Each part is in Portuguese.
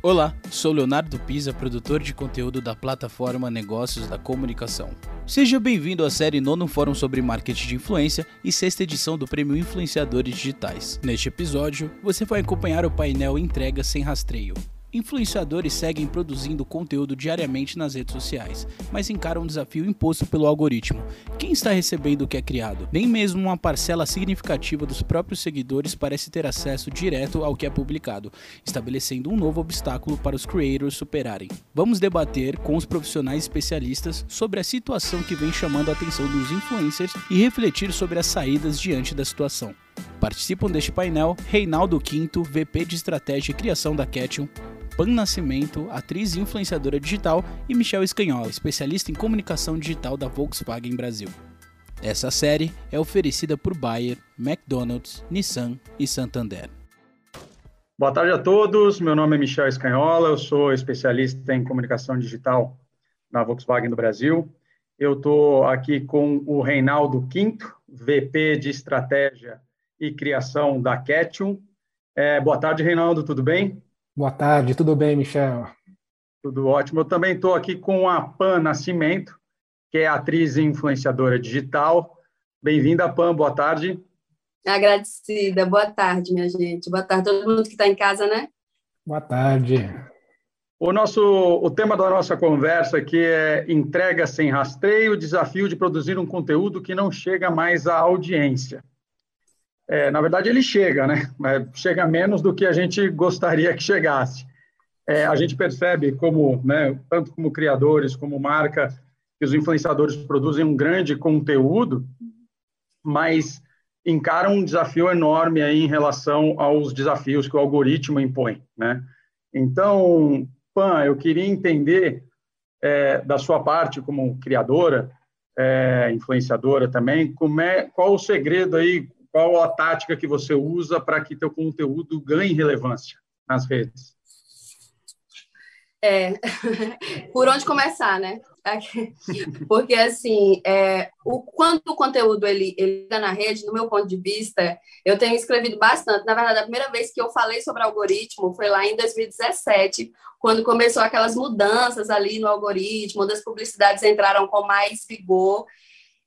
Olá, sou Leonardo Pisa, produtor de conteúdo da plataforma Negócios da Comunicação. Seja bem-vindo à série Nono Fórum sobre Marketing de Influência e sexta edição do Prêmio Influenciadores Digitais. Neste episódio, você vai acompanhar o painel Entrega Sem Rastreio, Influenciadores seguem produzindo conteúdo diariamente nas redes sociais, mas encaram um desafio imposto pelo algoritmo. Quem está recebendo o que é criado? Nem mesmo uma parcela significativa dos próprios seguidores parece ter acesso direto ao que é publicado, estabelecendo um novo obstáculo para os creators superarem. Vamos debater com os profissionais especialistas sobre a situação que vem chamando a atenção dos influencers e refletir sobre as saídas diante da situação. Participam deste painel Reinaldo Quinto, VP de Estratégia e Criação da Cation, Pan Nascimento, atriz e influenciadora digital, e Michel Escanhola, especialista em comunicação digital da Volkswagen Brasil. Essa série é oferecida por Bayer, McDonald's, Nissan e Santander. Boa tarde a todos. Meu nome é Michel Escanhola, eu sou especialista em comunicação digital na Volkswagen do Brasil. Eu estou aqui com o Reinaldo Quinto, VP de Estratégia e Criação da Ketchum. É, boa tarde, Reinaldo, tudo bem? Boa tarde, tudo bem, Michel? Tudo ótimo. Eu também estou aqui com a Pan Nascimento, que é atriz e influenciadora digital. Bem-vinda, Pan, boa tarde. Agradecida, boa tarde, minha gente. Boa tarde a todo mundo que está em casa, né? Boa tarde. O, nosso, o tema da nossa conversa aqui é entrega sem rastreio, o desafio de produzir um conteúdo que não chega mais à audiência. É, na verdade, ele chega, né? Chega menos do que a gente gostaria que chegasse. É, a gente percebe como, né, tanto como criadores, como marca, que os influenciadores produzem um grande conteúdo, mas encaram um desafio enorme aí em relação aos desafios que o algoritmo impõe, né? Então, Pan, eu queria entender é, da sua parte como criadora, é, influenciadora também, como é, qual o segredo aí, qual a tática que você usa para que teu conteúdo ganhe relevância nas redes? É, por onde começar, né? Porque, assim, é, o, quando o conteúdo ele, ele está na rede, no meu ponto de vista, eu tenho escrevido bastante. Na verdade, a primeira vez que eu falei sobre algoritmo foi lá em 2017, quando começou aquelas mudanças ali no algoritmo, onde as publicidades entraram com mais vigor.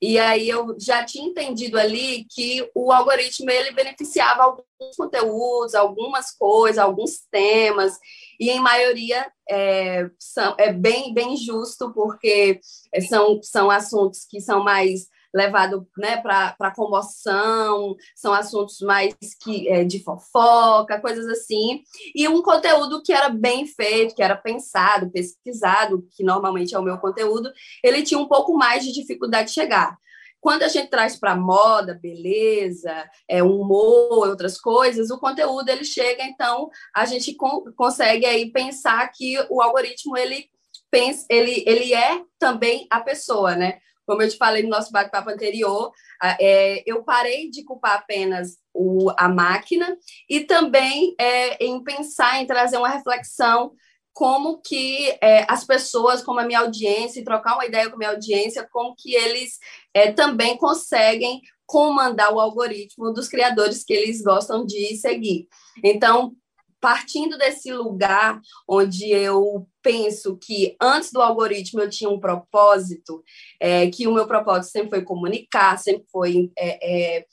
E aí eu já tinha entendido ali que o algoritmo ele beneficiava alguns conteúdos, algumas coisas, alguns temas, e em maioria é, são, é bem, bem justo, porque são, são assuntos que são mais levados né, para comoção, são assuntos mais que, é, de fofoca, coisas assim, e um conteúdo que era bem feito, que era pensado, pesquisado, que normalmente é o meu conteúdo, ele tinha um pouco mais de dificuldade de chegar. Quando a gente traz para moda, beleza, é, humor, outras coisas, o conteúdo ele chega, então a gente consegue aí pensar que o algoritmo ele pensa, ele, ele é também a pessoa, né? Como eu te falei no nosso bate-papo anterior, é, eu parei de culpar apenas o, a máquina e também é, em pensar em trazer uma reflexão como que é, as pessoas, como a minha audiência, trocar uma ideia com a minha audiência, como que eles é, também conseguem comandar o algoritmo dos criadores que eles gostam de seguir. Então, partindo desse lugar onde eu penso que antes do algoritmo eu tinha um propósito, é, que o meu propósito sempre foi comunicar, sempre foi é, é,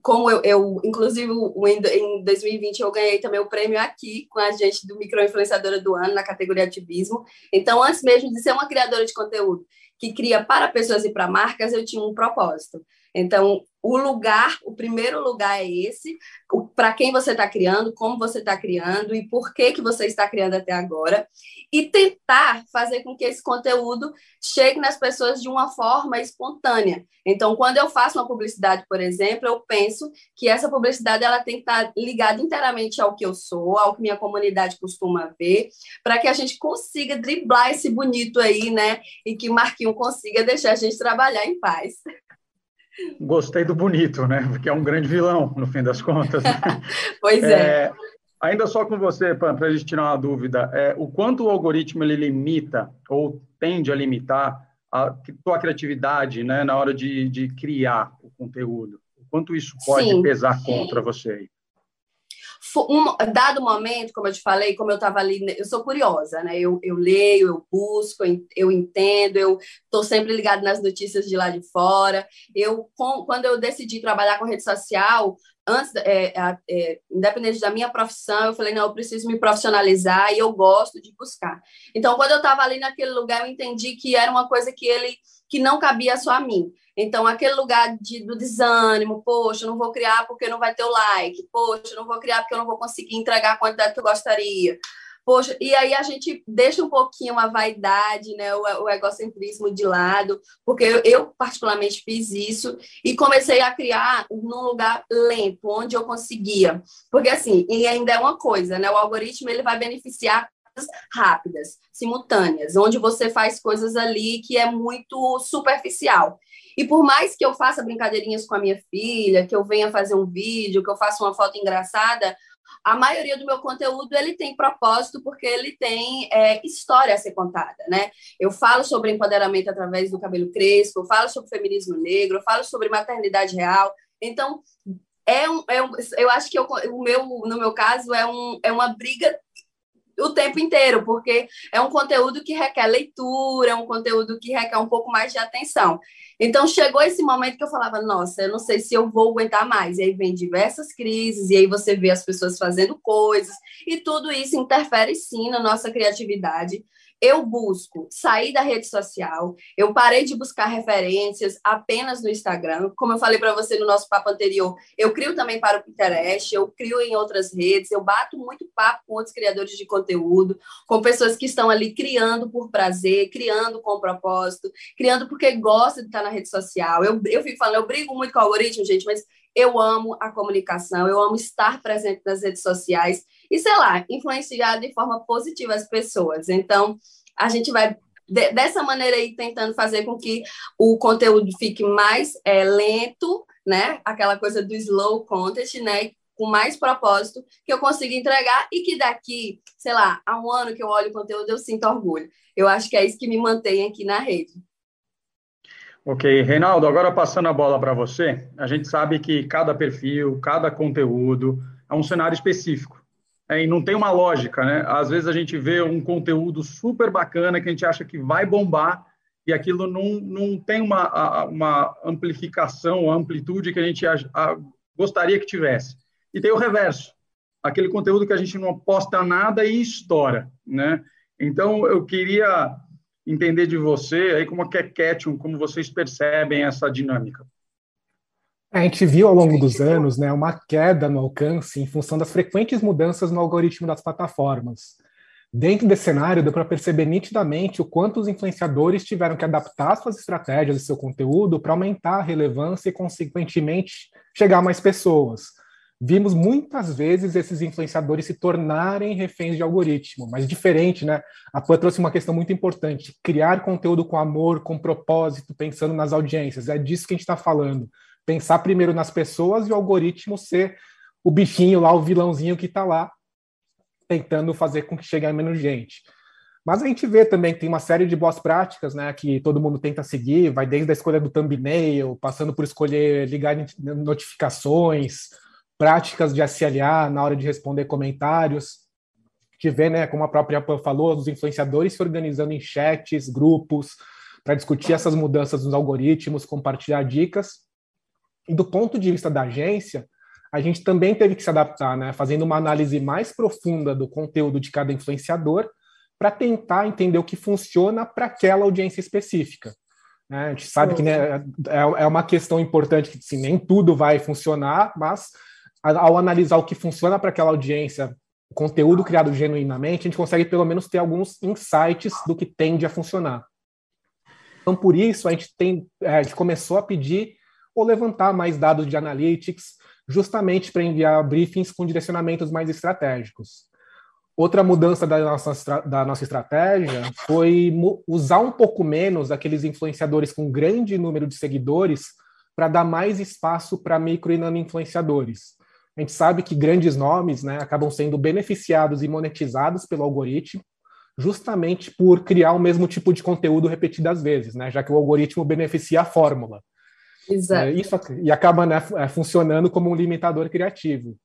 como eu, eu inclusive em 2020 eu ganhei também o prêmio aqui com a gente do microinfluenciadora do ano na categoria ativismo. Então, antes mesmo de ser uma criadora de conteúdo que cria para pessoas e para marcas, eu tinha um propósito. Então, o lugar, o primeiro lugar é esse, para quem você está criando, como você está criando e por que, que você está criando até agora, e tentar fazer com que esse conteúdo chegue nas pessoas de uma forma espontânea. Então, quando eu faço uma publicidade, por exemplo, eu penso que essa publicidade ela tem que estar tá ligada inteiramente ao que eu sou, ao que minha comunidade costuma ver, para que a gente consiga driblar esse bonito aí, né? E que Marquinho consiga deixar a gente trabalhar em paz. Gostei do bonito, né? Porque é um grande vilão, no fim das contas. pois é. é. Ainda só com você, para a gente tirar uma dúvida, é, o quanto o algoritmo ele limita ou tende a limitar a tua criatividade né, na hora de, de criar o conteúdo? O quanto isso pode Sim. pesar contra você? Um dado momento, como eu te falei, como eu estava ali, eu sou curiosa, né? Eu, eu leio, eu busco, eu entendo, eu estou sempre ligado nas notícias de lá de fora. Eu, com, quando eu decidi trabalhar com rede social, antes, é, é, independente da minha profissão, eu falei, não, eu preciso me profissionalizar e eu gosto de buscar. Então, quando eu estava ali naquele lugar, eu entendi que era uma coisa que ele que não cabia só a mim. Então, aquele lugar de, do desânimo, poxa, não vou criar porque não vai ter o like, poxa, não vou criar porque eu não vou conseguir entregar a quantidade que eu gostaria. Poxa, e aí a gente deixa um pouquinho a vaidade, né, o, o egocentrismo de lado, porque eu, eu, particularmente fiz isso e comecei a criar num lugar lento, onde eu conseguia. Porque assim, e ainda é uma coisa, né, o algoritmo ele vai beneficiar rápidas, simultâneas, onde você faz coisas ali que é muito superficial. E por mais que eu faça brincadeirinhas com a minha filha, que eu venha fazer um vídeo, que eu faça uma foto engraçada, a maioria do meu conteúdo ele tem propósito porque ele tem é, história a ser contada, né? Eu falo sobre empoderamento através do cabelo crespo, eu falo sobre feminismo negro, eu falo sobre maternidade real. Então, é um, é um eu acho que eu, o meu, no meu caso, é, um, é uma briga o tempo inteiro, porque é um conteúdo que requer leitura, é um conteúdo que requer um pouco mais de atenção. Então chegou esse momento que eu falava, nossa, eu não sei se eu vou aguentar mais. E aí vem diversas crises, e aí você vê as pessoas fazendo coisas, e tudo isso interfere sim na nossa criatividade eu busco sair da rede social, eu parei de buscar referências apenas no Instagram. Como eu falei para você no nosso papo anterior, eu crio também para o Pinterest, eu crio em outras redes, eu bato muito papo com outros criadores de conteúdo, com pessoas que estão ali criando por prazer, criando com propósito, criando porque gosta de estar na rede social. Eu, eu fico falando, eu brigo muito com o algoritmo, gente, mas eu amo a comunicação, eu amo estar presente nas redes sociais e, sei lá, influenciar de forma positiva as pessoas. Então, a gente vai de, dessa maneira aí tentando fazer com que o conteúdo fique mais é, lento, né? Aquela coisa do slow content, né? Com mais propósito, que eu consiga entregar e que daqui, sei lá, a um ano que eu olho o conteúdo, eu sinto orgulho. Eu acho que é isso que me mantém aqui na rede. Ok, Reinaldo, agora passando a bola para você, a gente sabe que cada perfil, cada conteúdo é um cenário específico. É, e não tem uma lógica, né? Às vezes a gente vê um conteúdo super bacana que a gente acha que vai bombar e aquilo não, não tem uma, uma amplificação, amplitude que a gente a, a, gostaria que tivesse. E tem o reverso, aquele conteúdo que a gente não posta nada e estoura, né? Então, eu queria entender de você, aí como é Ketchum, como vocês percebem essa dinâmica. A gente viu ao longo dos anos né, uma queda no alcance em função das frequentes mudanças no algoritmo das plataformas. Dentro desse cenário, deu para perceber nitidamente o quanto os influenciadores tiveram que adaptar suas estratégias e seu conteúdo para aumentar a relevância e, consequentemente, chegar a mais pessoas vimos muitas vezes esses influenciadores se tornarem reféns de algoritmo, mas diferente, né? A Pan trouxe uma questão muito importante: criar conteúdo com amor, com propósito, pensando nas audiências. É disso que a gente está falando. Pensar primeiro nas pessoas e o algoritmo ser o bichinho lá, o vilãozinho que está lá, tentando fazer com que chegue a menos gente. Mas a gente vê também que tem uma série de boas práticas, né, que todo mundo tenta seguir, vai desde a escolha do thumbnail, passando por escolher ligar notificações, práticas de SLA na hora de responder comentários. A gente vê, né, como a própria Pan falou, os influenciadores se organizando em chats, grupos, para discutir essas mudanças nos algoritmos, compartilhar dicas. E do ponto de vista da agência, a gente também teve que se adaptar, né, fazendo uma análise mais profunda do conteúdo de cada influenciador para tentar entender o que funciona para aquela audiência específica. Né? A gente sabe que né, é, é uma questão importante que assim, nem tudo vai funcionar, mas ao analisar o que funciona para aquela audiência, o conteúdo criado genuinamente, a gente consegue pelo menos ter alguns insights do que tende a funcionar. Então, por isso, a gente, tem, é, a gente começou a pedir ou levantar mais dados de analytics, justamente para enviar briefings com direcionamentos mais estratégicos. Outra mudança da nossa, da nossa estratégia foi usar um pouco menos aqueles influenciadores com grande número de seguidores para dar mais espaço para micro e nano influenciadores. A gente sabe que grandes nomes né, acabam sendo beneficiados e monetizados pelo algoritmo, justamente por criar o mesmo tipo de conteúdo repetidas vezes, né, já que o algoritmo beneficia a fórmula. Exato. É, isso, e acaba né, é, funcionando como um limitador criativo.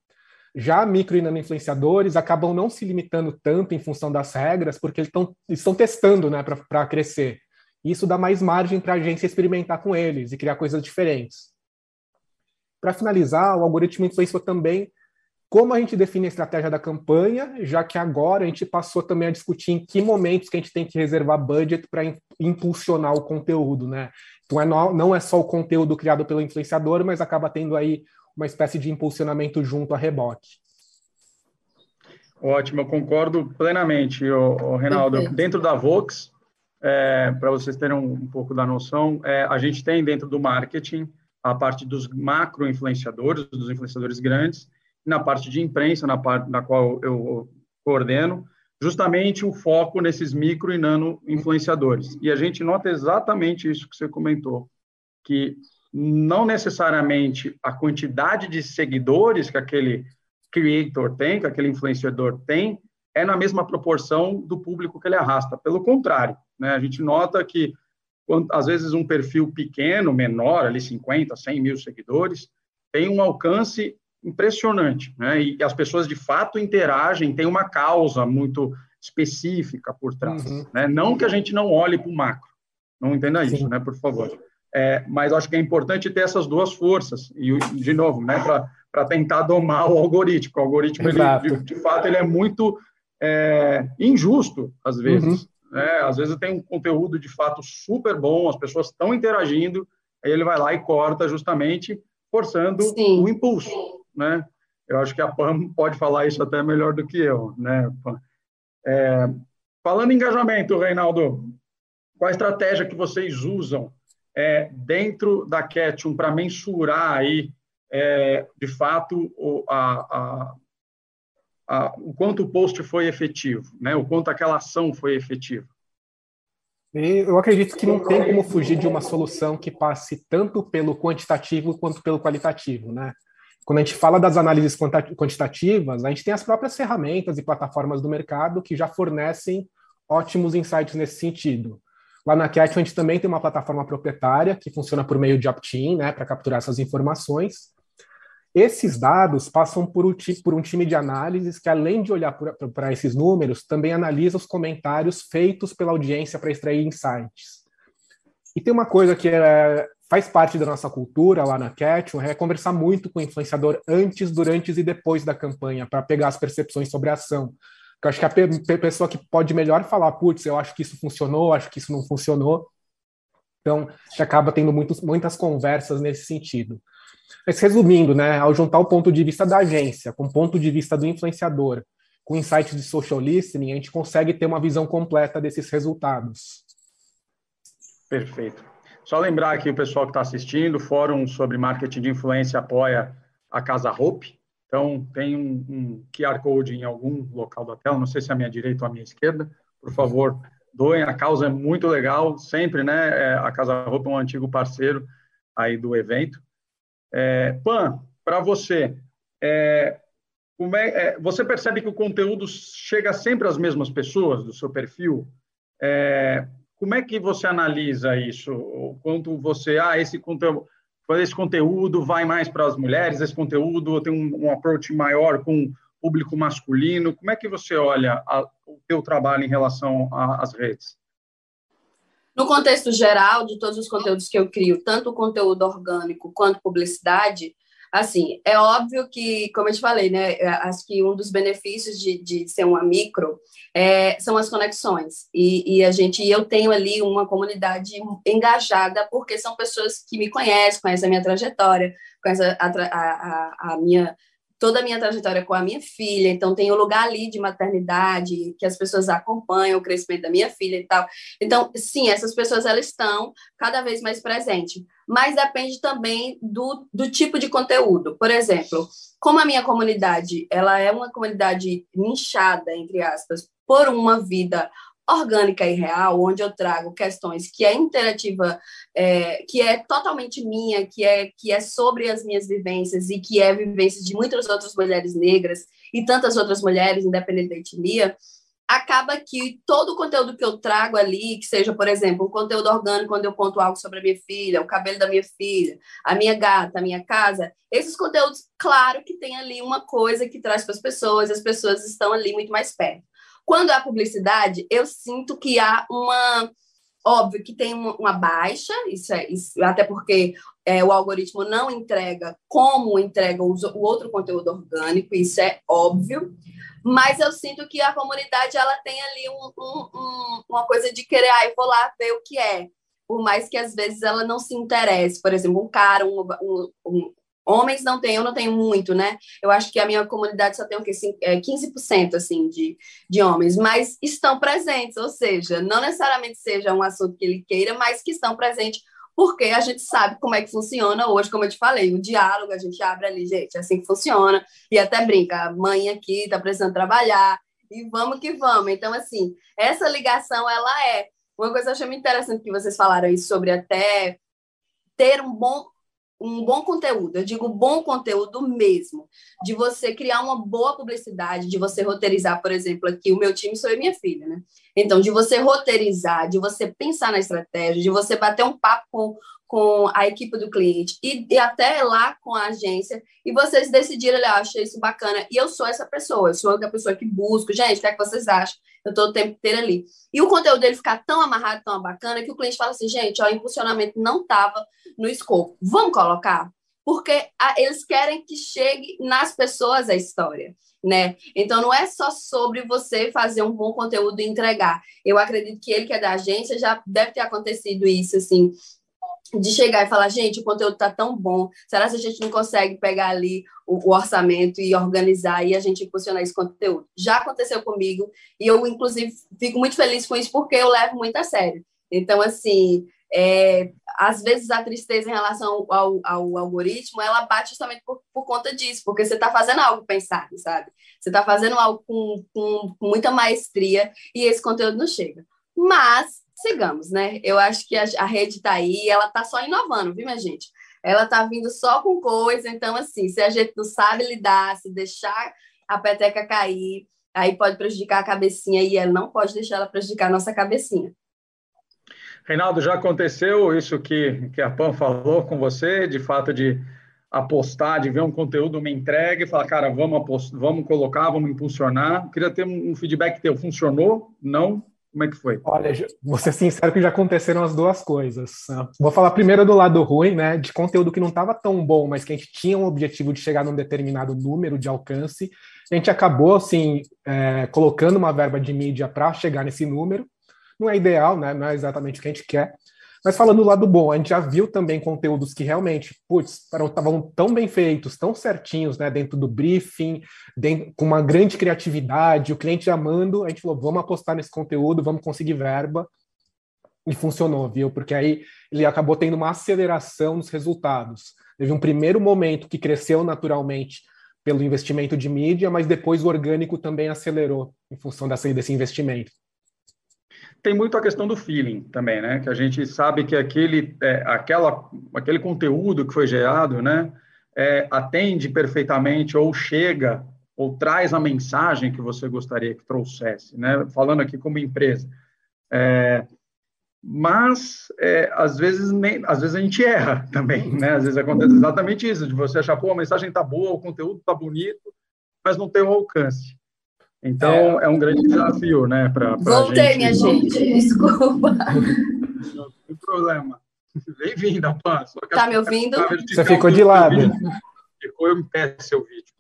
Já micro e nano influenciadores acabam não se limitando tanto em função das regras, porque eles tão, estão testando né, para crescer. Isso dá mais margem para a agência experimentar com eles e criar coisas diferentes. Para finalizar, o algoritmo influenciou também como a gente define a estratégia da campanha, já que agora a gente passou também a discutir em que momentos que a gente tem que reservar budget para impulsionar o conteúdo, né? Então é não é só o conteúdo criado pelo influenciador, mas acaba tendo aí uma espécie de impulsionamento junto a rebote. Ótimo, eu concordo plenamente, o, o Reinaldo. Perfeito. Dentro da Vox, é, para vocês terem um, um, pouco da noção, é, a gente tem dentro do marketing a parte dos macro influenciadores, dos influenciadores grandes, na parte de imprensa, na parte na qual eu coordeno, justamente o foco nesses micro e nano influenciadores. E a gente nota exatamente isso que você comentou, que não necessariamente a quantidade de seguidores que aquele creator tem, que aquele influenciador tem, é na mesma proporção do público que ele arrasta. Pelo contrário, né? a gente nota que, quando, às vezes, um perfil pequeno, menor, ali 50, 100 mil seguidores, tem um alcance impressionante, né? E as pessoas de fato interagem, tem uma causa muito específica por trás, uhum. né? Não que a gente não olhe para o macro, não entenda isso, Sim. né? Por favor. É, mas acho que é importante ter essas duas forças e de novo, né? Para tentar domar o algoritmo. O algoritmo, ele, de, de, fato, ele é muito é, injusto às vezes. Uhum. Né? Às vezes tem um conteúdo de fato super bom, as pessoas estão interagindo, aí ele vai lá e corta justamente forçando Sim. o impulso né? Eu acho que a Pam pode falar isso até melhor do que eu, né? É, falando em engajamento, Reinaldo, qual a estratégia que vocês usam é, dentro da Catchum para mensurar aí, é, de fato, o, a, a, a, o quanto o post foi efetivo, né? O quanto aquela ação foi efetiva? Eu acredito que não tem como fugir de uma solução que passe tanto pelo quantitativo quanto pelo qualitativo, né? Quando a gente fala das análises quantitativas, a gente tem as próprias ferramentas e plataformas do mercado que já fornecem ótimos insights nesse sentido. Lá na Cat, a gente também tem uma plataforma proprietária que funciona por meio de opt-in, né, para capturar essas informações. Esses dados passam por um, por um time de análises que, além de olhar para esses números, também analisa os comentários feitos pela audiência para extrair insights. E tem uma coisa que é, faz parte da nossa cultura lá na Catch, é conversar muito com o influenciador antes, durante e depois da campanha, para pegar as percepções sobre a ação. Eu acho que a pessoa que pode melhor falar, putz, eu acho que isso funcionou, acho que isso não funcionou. Então, você acaba tendo muitos, muitas conversas nesse sentido. Mas resumindo, né, ao juntar o ponto de vista da agência com o ponto de vista do influenciador, com insights de social listening, a gente consegue ter uma visão completa desses resultados. Perfeito. Só lembrar aqui o pessoal que está assistindo, o Fórum sobre Marketing de Influência apoia a Casa Hope. Então, tem um, um QR Code em algum local da tela, não sei se é a minha direita ou a minha esquerda. Por favor, doem, a causa é muito legal, sempre, né? É, a Casa Hope é um antigo parceiro aí do evento. É, Pan, para você, é, é, é, você percebe que o conteúdo chega sempre às mesmas pessoas do seu perfil? É, como é que você analisa isso? O quanto você, ah, esse conteúdo, esse conteúdo vai mais para as mulheres, esse conteúdo tem um, um approach maior com público masculino. Como é que você olha a, o teu trabalho em relação às redes? No contexto geral de todos os conteúdos que eu crio, tanto o conteúdo orgânico quanto publicidade, Assim, é óbvio que, como eu te falei, né, é, acho que um dos benefícios de, de ser uma micro é, são as conexões. E, e a gente, eu tenho ali uma comunidade engajada, porque são pessoas que me conhecem, conhecem a minha trajetória, conhecem a, a, a, a minha toda a minha trajetória com a minha filha, então tem o lugar ali de maternidade, que as pessoas acompanham o crescimento da minha filha e tal. Então, sim, essas pessoas elas estão cada vez mais presentes, mas depende também do, do tipo de conteúdo. Por exemplo, como a minha comunidade, ela é uma comunidade nichada, entre aspas, por uma vida orgânica e real, onde eu trago questões que é interativa, é, que é totalmente minha, que é, que é sobre as minhas vivências e que é vivência de muitas outras mulheres negras e tantas outras mulheres, independente da etnia, acaba que todo o conteúdo que eu trago ali, que seja, por exemplo, um conteúdo orgânico, quando eu conto algo sobre a minha filha, o cabelo da minha filha, a minha gata, a minha casa, esses conteúdos, claro que tem ali uma coisa que traz para as pessoas, as pessoas estão ali muito mais perto. Quando há publicidade, eu sinto que há uma. Óbvio que tem uma baixa, isso é isso, até porque é, o algoritmo não entrega como entrega o, o outro conteúdo orgânico, isso é óbvio mas eu sinto que a comunidade ela tem ali um, um, um, uma coisa de querer, ah, eu vou lá ver o que é, por mais que às vezes ela não se interesse. Por exemplo, um cara, um, homens não tem, eu não tenho muito, né? Eu acho que a minha comunidade só tem o quê? 15% é, assim de, de homens, mas estão presentes, ou seja, não necessariamente seja um assunto que ele queira, mas que estão presentes porque a gente sabe como é que funciona hoje, como eu te falei, o diálogo, a gente abre ali, gente, é assim que funciona, e até brinca, a mãe aqui está precisando trabalhar, e vamos que vamos. Então, assim, essa ligação, ela é. Uma coisa que eu achei muito interessante que vocês falaram aí sobre até ter um bom um bom conteúdo, eu digo bom conteúdo mesmo, de você criar uma boa publicidade, de você roteirizar, por exemplo, aqui o meu time sou eu e minha filha, né? Então, de você roteirizar, de você pensar na estratégia, de você bater um papo com, com a equipe do cliente e, e até lá com a agência e vocês decidirem, eu achei isso bacana. E eu sou essa pessoa, eu sou a pessoa que busco, gente, o que é que vocês acham? Eu estou o tempo inteiro ali. E o conteúdo dele ficar tão amarrado, tão bacana, que o cliente fala assim, gente, ó, o impulsionamento não estava no escopo. Vamos colocar? Porque a, eles querem que chegue nas pessoas a história. Né? Então não é só sobre você fazer um bom conteúdo e entregar. Eu acredito que ele que é da agência já deve ter acontecido isso assim, de chegar e falar, gente, o conteúdo está tão bom, será que a gente não consegue pegar ali o, o, orçamento e organizar e a gente impulsionar esse conteúdo? Já aconteceu comigo e eu, inclusive, fico muito feliz com isso porque eu levo muito a sério. Então, assim, é, às vezes a tristeza em relação ao, ao algoritmo, ela bate justamente por, por conta disso, porque você está fazendo algo pensado, sabe? Você está fazendo algo com, com, com muita maestria e esse conteúdo não chega. Mas sigamos, né? Eu acho que a, a rede está aí, ela está só inovando, viu, minha gente? Ela está vindo só com coisa, então, assim, se a gente não sabe lidar, se deixar a peteca cair, aí pode prejudicar a cabecinha e ela não pode deixar ela prejudicar a nossa cabecinha. Reinaldo, já aconteceu isso que, que a Pan falou com você, de fato de apostar, de ver um conteúdo, uma entrega e falar, cara, vamos, apostar, vamos colocar, vamos impulsionar. Queria ter um feedback teu. Funcionou? Não? Como é que foi? Olha, vou ser sincero que já aconteceram as duas coisas. Vou falar primeiro do lado ruim, né? De conteúdo que não estava tão bom, mas que a gente tinha um objetivo de chegar num determinado número de alcance. A gente acabou, assim, é, colocando uma verba de mídia para chegar nesse número. Não é ideal, né? Não é exatamente o que a gente quer. Mas falando do lado bom, a gente já viu também conteúdos que realmente, putz, estavam tão bem feitos, tão certinhos, né, dentro do briefing, dentro, com uma grande criatividade, o cliente amando, a gente falou, vamos apostar nesse conteúdo, vamos conseguir verba, e funcionou, viu? Porque aí ele acabou tendo uma aceleração nos resultados. Teve um primeiro momento que cresceu naturalmente pelo investimento de mídia, mas depois o orgânico também acelerou em função dessa, desse investimento tem muito a questão do feeling também, né? Que a gente sabe que aquele, é, aquela, aquele conteúdo que foi gerado, né, é, atende perfeitamente ou chega ou traz a mensagem que você gostaria que trouxesse, né? Falando aqui como empresa. É, mas é, às vezes nem, às vezes a gente erra também, né? Às vezes acontece exatamente isso, de você achar, pô, a mensagem tá boa, o conteúdo tá bonito, mas não tem o alcance. Então, é, é um grande desafio, né? Pra, pra Voltei, gente... minha gente, desculpa. Não tem problema. Bem-vinda, Pan. Tá me ouvindo? Você ficou de lado. Ficou em pé seu vídeo.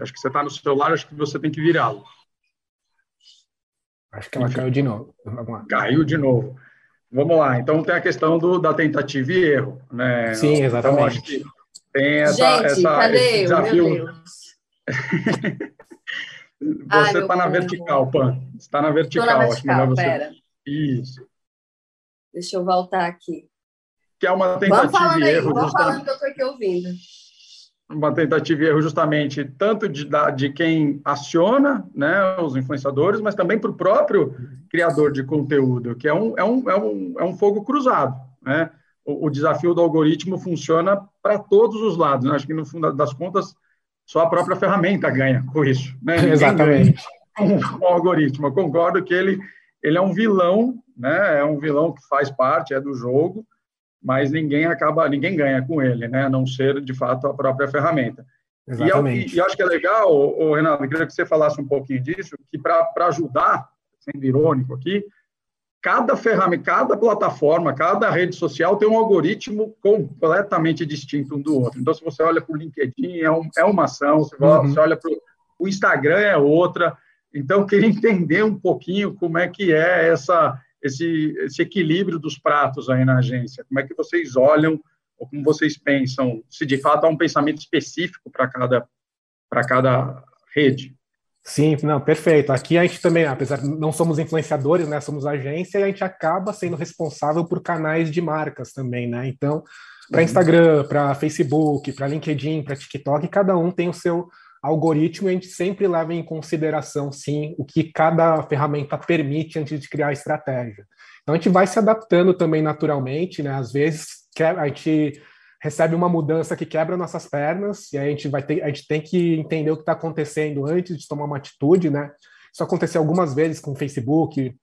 Acho que você está no celular, acho que você tem que virá-lo. Acho que ela Enfim, caiu de novo. Caiu de novo. Vamos lá. Então tem a questão do, da tentativa e erro, né? Sim, exatamente. Então acho que tem essa, Gente, essa cadê esse desafio. Você está na vertical, Pan. Está na vertical. Na vertical, você... pera. Isso. Deixa eu voltar aqui. Que é uma tentativa e erro. Vamos falando que eu estou aqui ouvindo. Uma tentativa e erro justamente tanto de, de quem aciona né, os influenciadores, mas também para o próprio criador de conteúdo, que é um, é um, é um, é um fogo cruzado. Né? O, o desafio do algoritmo funciona para todos os lados. Né? Acho que, no fundo das contas, só a própria ferramenta ganha com isso. Né? Exatamente. com o algoritmo. Eu concordo que ele, ele é um vilão, né? É um vilão que faz parte, é do jogo, mas ninguém acaba, ninguém ganha com ele, né? A não ser de fato a própria ferramenta. Exatamente. E, e acho que é legal, ô, Renato, eu queria que você falasse um pouquinho disso, que para ajudar, sendo irônico aqui, cada ferramenta, cada plataforma, cada rede social tem um algoritmo completamente distinto um do outro. Então, se você olha para o LinkedIn, é, um, é, uma ação, se uhum. você olha para o Instagram, é outra. Então, eu queria entender um pouquinho como é que é essa, esse, esse equilíbrio dos pratos aí na agência. Como é que vocês olham, ou como vocês pensam, se de fato há um pensamento específico para cada, para cada rede. Sim, não, perfeito. Aqui a gente também, apesar de não somos influenciadores, né, somos agência, e a gente acaba sendo responsável por canais de marcas também, né? Então, para uhum. Instagram, para Facebook, para LinkedIn, para TikTok, cada um tem o seu algoritmo e a gente sempre leva em consideração, sim, o que cada ferramenta permite antes de criar a estratégia. Então, a gente vai se adaptando também naturalmente, né? Às vezes, a gente recebe uma mudança que quebra nossas pernas, e a gente vai ter, a gente tem que entender o que está acontecendo antes de tomar uma atitude, né? Isso aconteceu algumas vezes com o Facebook,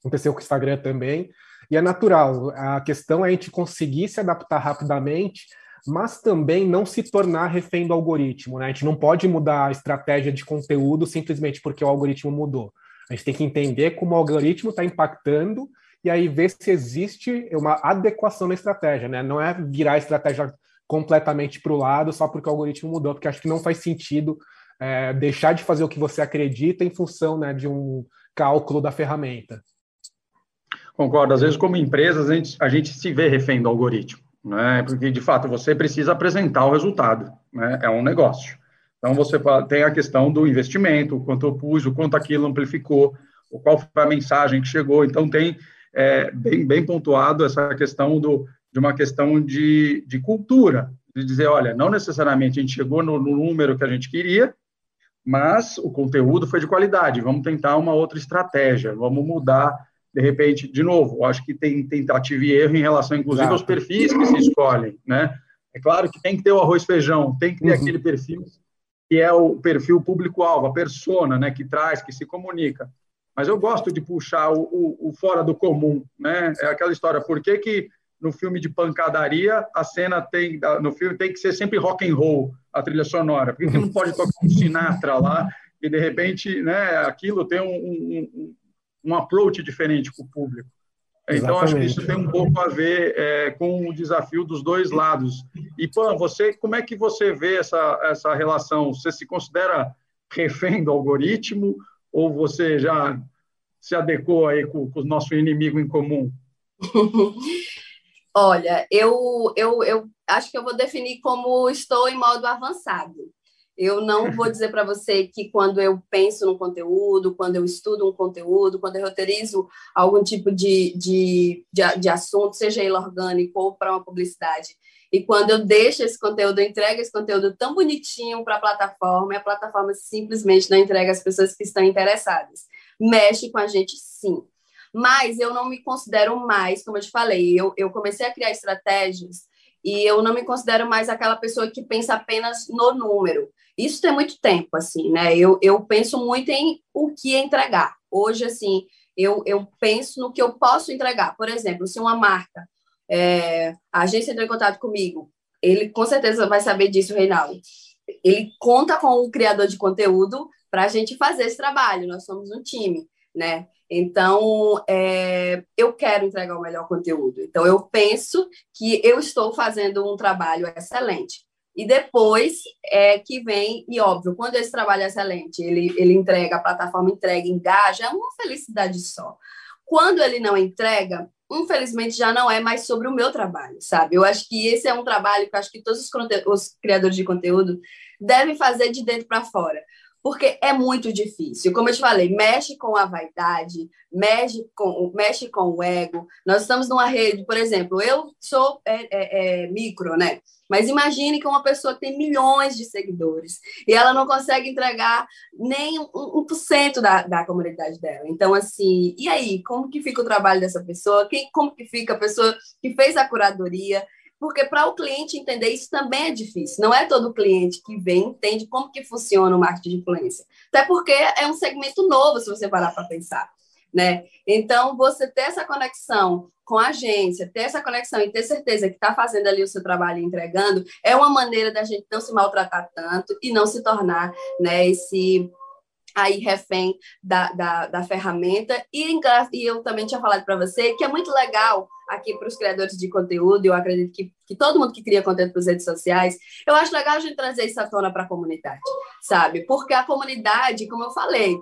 aconteceu com o Instagram também, e é natural. A questão é a gente conseguir se adaptar rapidamente, mas também não se tornar refém do algoritmo, né? A gente não pode mudar a estratégia de conteúdo simplesmente porque o algoritmo mudou. A gente tem que entender como o algoritmo está impactando e aí ver se existe uma adequação na estratégia, né? Não é virar a estratégia completamente para o lado só porque o algoritmo mudou, porque acho que não faz sentido é, deixar de fazer o que você acredita em função né, de um cálculo da ferramenta. Concordo. Às vezes, como empresas, a gente, a gente se vê refém do algoritmo, né? Porque, de fato, você precisa apresentar o resultado, né? É um negócio. Então, você tem a questão do investimento, o quanto eu pus, o quanto aquilo amplificou, qual foi a mensagem que chegou. Então, tem é, bem, bem pontuado essa questão do, de uma questão de, de cultura, de dizer, olha, não necessariamente a gente chegou no, no número que a gente queria, mas o conteúdo foi de qualidade, vamos tentar uma outra estratégia, vamos mudar, de repente, de novo, acho que tem tentativa e erro em relação, inclusive, Exato. aos perfis que se escolhem, né? É claro que tem que ter o arroz feijão, tem que ter uhum. aquele perfil que é o perfil público-alvo, a persona, né, que traz, que se comunica mas eu gosto de puxar o, o, o, fora do comum, né? É aquela história, por que, que no filme de pancadaria a cena tem, no filme tem que ser sempre rock and roll, a trilha sonora? Por que, não pode tocar um Sinatra lá e de repente, né, aquilo tem um, um, um approach diferente com o público? Então, Exatamente. acho que isso tem um pouco a ver é, com o desafio dos dois lados. E, Pan, você, como é que você vê essa, essa relação? Você se considera refém do algoritmo ou você já se adequou aí com, com o nosso inimigo em comum? Olha, eu, eu, eu acho que eu vou definir como estou em modo avançado. Eu não vou dizer para você que quando eu penso no conteúdo, quando eu estudo um conteúdo, quando eu roteirizo algum tipo de, de, de, de assunto, seja ele orgânico ou para uma publicidade, e quando eu deixo esse conteúdo, eu entrego esse conteúdo tão bonitinho para a plataforma, e a plataforma simplesmente não entrega às pessoas que estão interessadas. Mexe com a gente, sim. Mas eu não me considero mais, como eu te falei, eu, eu comecei a criar estratégias e eu não me considero mais aquela pessoa que pensa apenas no número. Isso tem muito tempo, assim, né? Eu, eu penso muito em o que entregar. Hoje, assim, eu, eu penso no que eu posso entregar. Por exemplo, se uma marca é, a agência entrou em contato comigo. Ele com certeza vai saber disso, Reinaldo. Ele conta com o criador de conteúdo para a gente fazer esse trabalho. Nós somos um time, né? Então, é, eu quero entregar o melhor conteúdo. Então, eu penso que eu estou fazendo um trabalho excelente. E depois é que vem, e óbvio, quando esse trabalho é excelente, ele, ele entrega, a plataforma entrega, engaja, é uma felicidade só. Quando ele não entrega, infelizmente já não é mais sobre o meu trabalho, sabe? Eu acho que esse é um trabalho que eu acho que todos os, os criadores de conteúdo devem fazer de dentro para fora, porque é muito difícil. Como eu te falei, mexe com a vaidade, mexe com, mexe com o ego. Nós estamos numa rede, por exemplo, eu sou é, é, é, micro, né? Mas imagine que uma pessoa tem milhões de seguidores e ela não consegue entregar nem um, por cento da, da comunidade dela. Então, assim, e aí? Como que fica o trabalho dessa pessoa? Quem, como que fica a pessoa que fez a curadoria? Porque para o cliente entender isso também é difícil. Não é todo cliente que vem entende como que funciona o marketing de influência. Até porque é um segmento novo, se você parar para pensar. Né? Então, você ter essa conexão com a agência, ter essa conexão e ter certeza que está fazendo ali o seu trabalho e entregando, é uma maneira da gente não se maltratar tanto e não se tornar né, esse aí refém da, da, da ferramenta. E, e eu também tinha falado para você que é muito legal aqui para os criadores de conteúdo, eu acredito que, que todo mundo que cria conteúdo para as redes sociais, eu acho legal a gente trazer isso à tona para a comunidade, sabe? Porque a comunidade, como eu falei,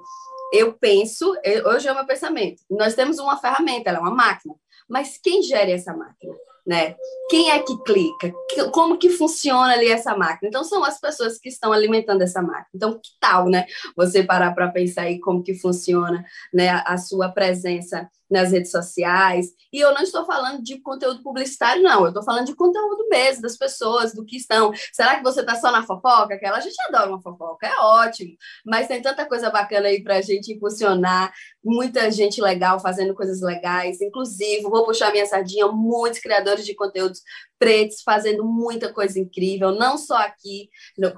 eu penso, hoje é o meu pensamento, nós temos uma ferramenta, ela é uma máquina, mas quem gera essa máquina? né? Quem é que clica? Como que funciona ali essa máquina? Então, são as pessoas que estão alimentando essa máquina. Então, que tal, né? Você parar para pensar aí como que funciona né, a sua presença nas redes sociais. E eu não estou falando de conteúdo publicitário, não. Eu estou falando de conteúdo mesmo, das pessoas, do que estão. Será que você está só na fofoca? Aquela a gente adora uma fofoca, é ótimo. Mas tem tanta coisa bacana aí para a gente impulsionar. Muita gente legal fazendo coisas legais. Inclusive, vou puxar minha sardinha, muitos criadores de conteúdos pretos fazendo muita coisa incrível, não só aqui,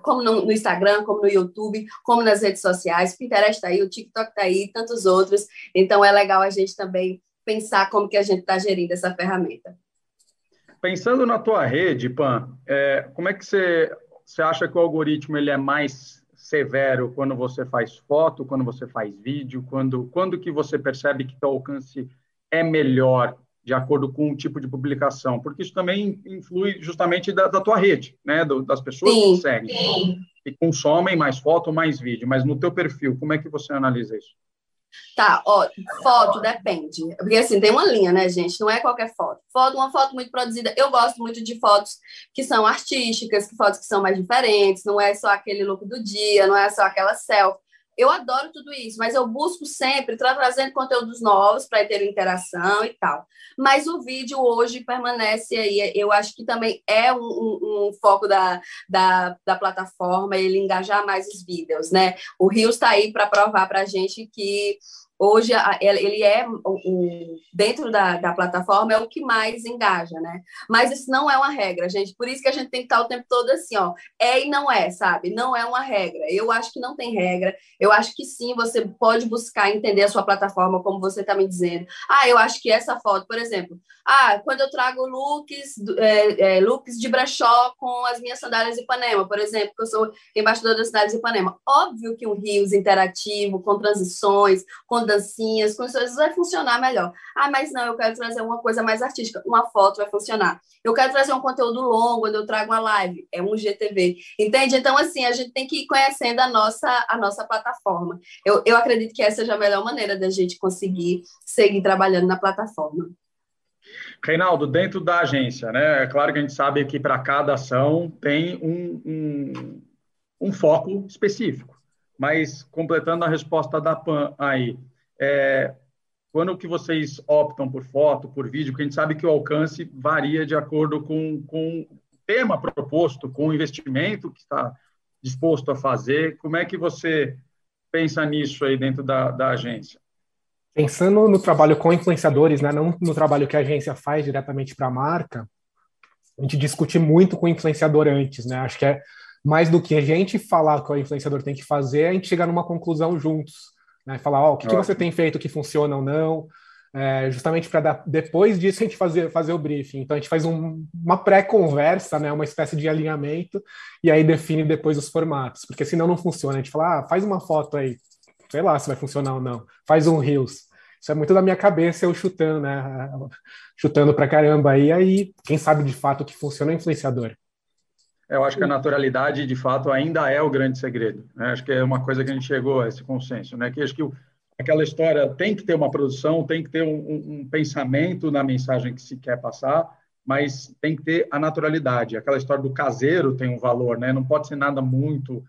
como no, Instagram, como no YouTube, como nas redes sociais. Pinterest está aí, o TikTok está aí, tantos outros. Então, é legal a gente também pensar como que a gente está gerindo essa ferramenta. Pensando na tua rede, Pan, é, como é que você, você acha que o algoritmo ele é mais severo quando você faz foto, quando você faz vídeo, quando, quando que você percebe que o alcance é melhor de acordo com o tipo de publicação, porque isso também influi justamente da, da tua rede, né, Do, das pessoas sim, que seguem, sim. que consomem mais foto, mais vídeo, mas no teu perfil, como é que você analisa isso? Tá, ó, foto depende, porque assim, tem uma linha, né, gente, não é qualquer foto. Foto, uma foto muito produzida, eu gosto muito de fotos que são artísticas, que fotos que são mais diferentes, não é só aquele look do dia, não é só aquela selfie, eu adoro tudo isso, mas eu busco sempre estar trazendo conteúdos novos para ter interação e tal. Mas o vídeo hoje permanece aí. Eu acho que também é um, um, um foco da, da, da, plataforma ele engajar mais os vídeos, né? O Rios está aí para provar para a gente que hoje ele é o, dentro da, da plataforma é o que mais engaja, né? Mas isso não é uma regra, gente. Por isso que a gente tem que estar o tempo todo assim, ó. É e não é, sabe? Não é uma regra. Eu acho que não tem regra. Eu acho que sim, você pode buscar entender a sua plataforma, como você está me dizendo. Ah, eu acho que essa foto, por exemplo, ah, quando eu trago looks, é, é, looks de brechó com as minhas sandálias de Ipanema, por exemplo, que eu sou embaixadora das sandálias de Ipanema. Óbvio que um rios interativo, com transições, com dancinhas, com coisas vai funcionar melhor. Ah, mas não, eu quero trazer uma coisa mais artística. Uma foto vai funcionar. Eu quero trazer um conteúdo longo, onde eu trago uma live. É um GTV. Entende? Então, assim, a gente tem que ir conhecendo a nossa, a nossa plataforma. Eu, eu acredito que essa seja a melhor maneira da gente conseguir seguir trabalhando na plataforma. Reinaldo, dentro da agência, né? É claro que a gente sabe que para cada ação tem um, um, um, foco específico. Mas, completando a resposta da PAN aí, é, quando que vocês optam por foto, por vídeo, porque a gente sabe que o alcance varia de acordo com, com o tema proposto, com o investimento que está disposto a fazer. Como é que você pensa nisso aí dentro da, da agência? Pensando no trabalho com influenciadores, né, não no trabalho que a agência faz diretamente para a marca, a gente discute muito com o influenciador antes, né? Acho que é mais do que a gente falar que o influenciador tem que fazer, a gente chegar numa conclusão juntos né? Falar, ó, oh, o que, que, você tem feito que funciona ou não, é, justamente para depois disso a gente fazer, fazer o briefing. Então a gente faz um, uma pré-conversa, né, uma espécie de alinhamento, e aí define depois os formatos, porque senão não funciona. A gente fala, ah, faz uma foto aí, sei lá se vai funcionar ou não, faz um Reels. Isso é muito da minha cabeça, eu chutando, né? Chutando pra caramba aí, aí quem sabe de fato o que funciona é influenciador. Eu acho que a naturalidade, de fato, ainda é o grande segredo. Né? Acho que é uma coisa que a gente chegou a esse consenso, né? Que acho que aquela história tem que ter uma produção, tem que ter um, um, um, pensamento na mensagem que se quer passar, mas tem que ter a naturalidade. Aquela história do caseiro tem um valor, né? Não pode ser nada muito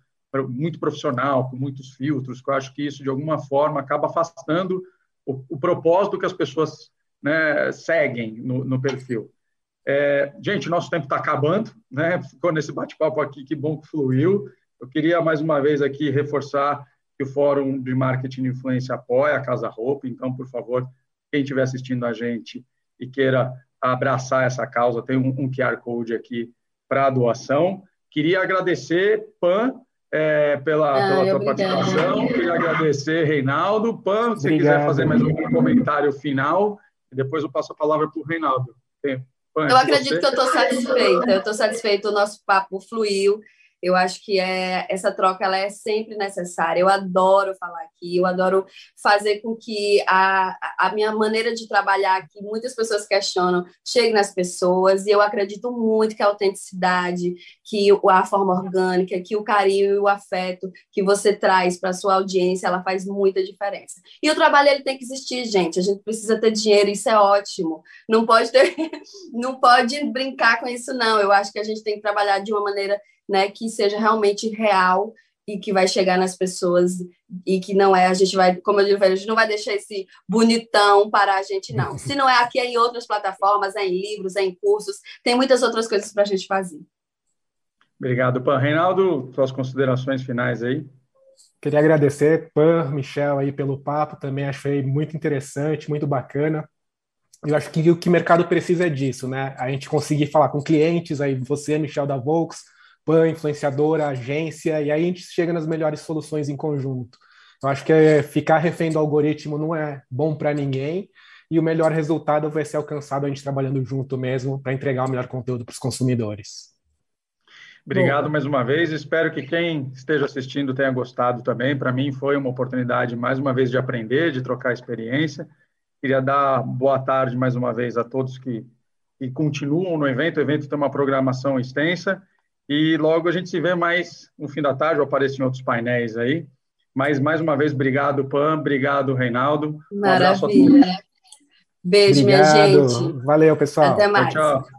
muito profissional, com muitos filtros. Que eu acho que isso de alguma forma acaba afastando o, o propósito que as pessoas né, seguem no, no perfil. É, gente, nosso tempo está acabando, né? Ficou nesse bate-papo aqui, que bom que fluiu. Eu queria mais uma vez aqui reforçar que o Fórum de Marketing e Influência apoia a Casa Roupa, então, por favor, quem estiver assistindo a gente e queira abraçar essa causa. Tem um, um QR Code aqui para doação. Queria agradecer, Pan, é, pela, Ai, pela tua participação. Queria agradecer, Reinaldo. Pan, se você quiser fazer mais um comentário final, depois eu passo a palavra para o Reinaldo. Pan, eu acredito que eu estou satisfeita. Eu estou satisfeita, o nosso papo fluiu. Eu acho que é, essa troca ela é sempre necessária. Eu adoro falar aqui, eu adoro fazer com que a, a minha maneira de trabalhar aqui, muitas pessoas questionam, chegue nas pessoas, e eu acredito muito que a autenticidade, que a forma orgânica, que o carinho e o afeto que você traz para a sua audiência, ela faz muita diferença. E o trabalho ele tem que existir, gente. A gente precisa ter dinheiro, isso é ótimo. Não pode ter, não pode brincar com isso, não. Eu acho que a gente tem que trabalhar de uma maneira né, que seja realmente real e que vai chegar nas pessoas e que não é, a gente vai, como eu digo, a gente não vai deixar esse bonitão para a gente, não. Se não é aqui, é em outras plataformas, é em livros, é em cursos, tem muitas outras coisas para a gente fazer. Obrigado, Pan. Reinaldo, suas considerações finais aí. Queria agradecer, Pan, Michel, aí pelo papo, também achei muito interessante, muito bacana. Eu acho que o que o mercado precisa é disso, né? A gente conseguir falar com clientes, aí você, Michel da Volks, PAN, influenciadora, agência, e aí a gente chega nas melhores soluções em conjunto. Eu acho que é, ficar refém do algoritmo não é bom para ninguém, e o melhor resultado vai ser alcançado a gente trabalhando junto mesmo para entregar o melhor conteúdo para os consumidores. Obrigado Bom. mais uma vez. Espero que quem esteja assistindo tenha gostado também. Para mim foi uma oportunidade mais uma vez de aprender, de trocar experiência. Queria dar boa tarde mais uma vez a todos que, que continuam no evento. O evento tem uma programação extensa e logo a gente se vê mais no fim da tarde, ou aparece em outros painéis aí. Mas, mais uma vez, obrigado, Pam, obrigado, Reinaldo. Um abraço a todos. Beijo, obrigado. minha gente. Valeu, pessoal. Até mais. tchau. tchau.